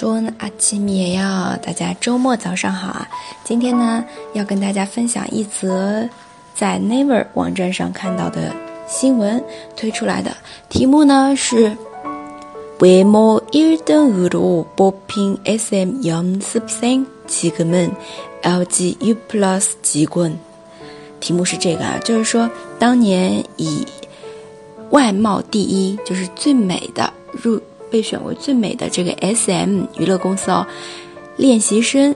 中文阿奇米也要大家周末早上好啊！今天呢，要跟大家分享一则在 Never 网站上看到的新闻推出来的题目呢是외모1등으로뽑힌 SM 연습생지금은 LG U Plus 직원。题目是这个啊，就是说当年以外貌第一，就是最美的入。 被选为最美的这个 SM 娱乐公司哦，练习生，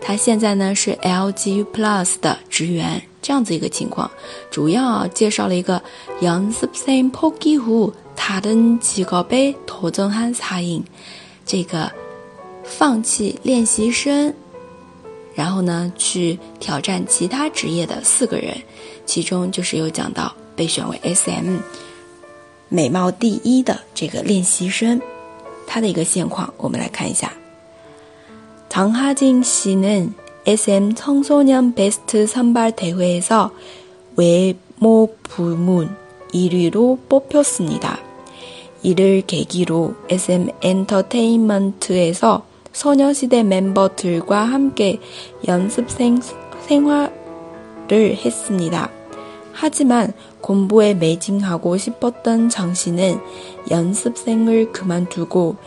他现在呢是 LG Plus 的职员，这样子一个情况，主要介绍了一个연습생포기후다른직업에도전한사 인， 这个放弃练习生，然后呢去挑战其他职业的四个人，其中就是有讲到被选为 SM。美貌第一的这个练习生， 他的一个现况，我们来看一下。장하진씨는 SM 청소년 베스트선발대회에서외모부문1위로뽑혔습니다 이를 계기로 SM 엔터테인먼트에서소녀시대멤버들과함께연습생생활을했습니다 하지만 공부에 매진하고 싶었던 장 씨는 연습생을 그만두고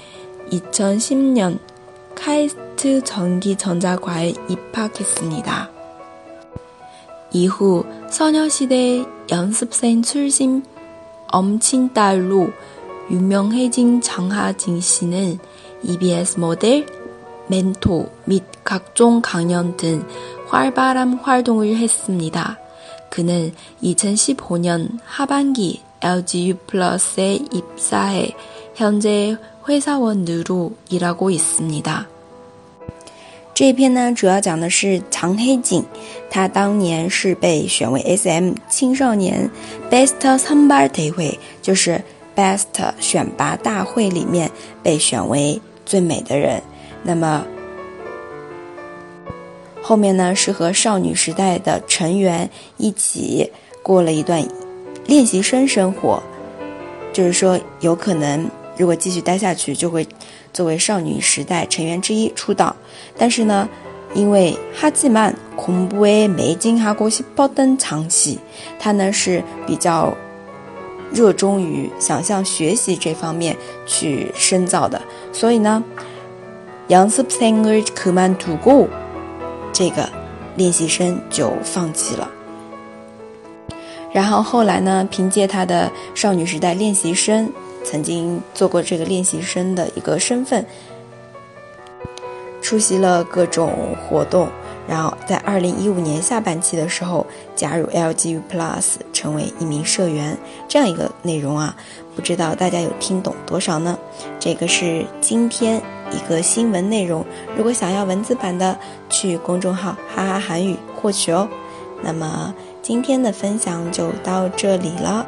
2010년 카이스트 전기전자과에 입학했습니다. 이후 소녀시대 연습생 출신 엄친딸로 유명해진 장하진 씨는 EBS 모델, 멘토 및 각종 강연 등 활발한 활동을 했습니다. 그는 2015년 하반기 LG U+에 입사해 현재 회사원으로 일하고 있습니다. 这篇呢，主要讲的是长黑井，他当年是被选为 SM 青少年 Best 三班大会，就是 Best 选拔大会里面被选为最美的人。那么 后面呢是和少女时代的成员一起过了一段练习生生活，就是说有可能如果继续待下去就会作为少女时代成员之一出道。但是呢，因为哈基曼恐怖诶没进哈国西包登长期，他呢是比较热衷于想向学习这方面去深造的，所以呢，杨斯生儿可曼度过。这个练习生就放弃了，然后后来呢，凭借他的少女时代练习生，曾经做过这个练习生的一个身份，出席了各种活动，然后在二零一五年下半期的时候加入 L G U Plus，成为一名社员，这样一个内容啊，不知道大家有听懂多少呢？这个是今天。一个新闻内容，如果想要文字版的，去公众号“哈哈韩语”获取哦。那么今天的分享就到这里了。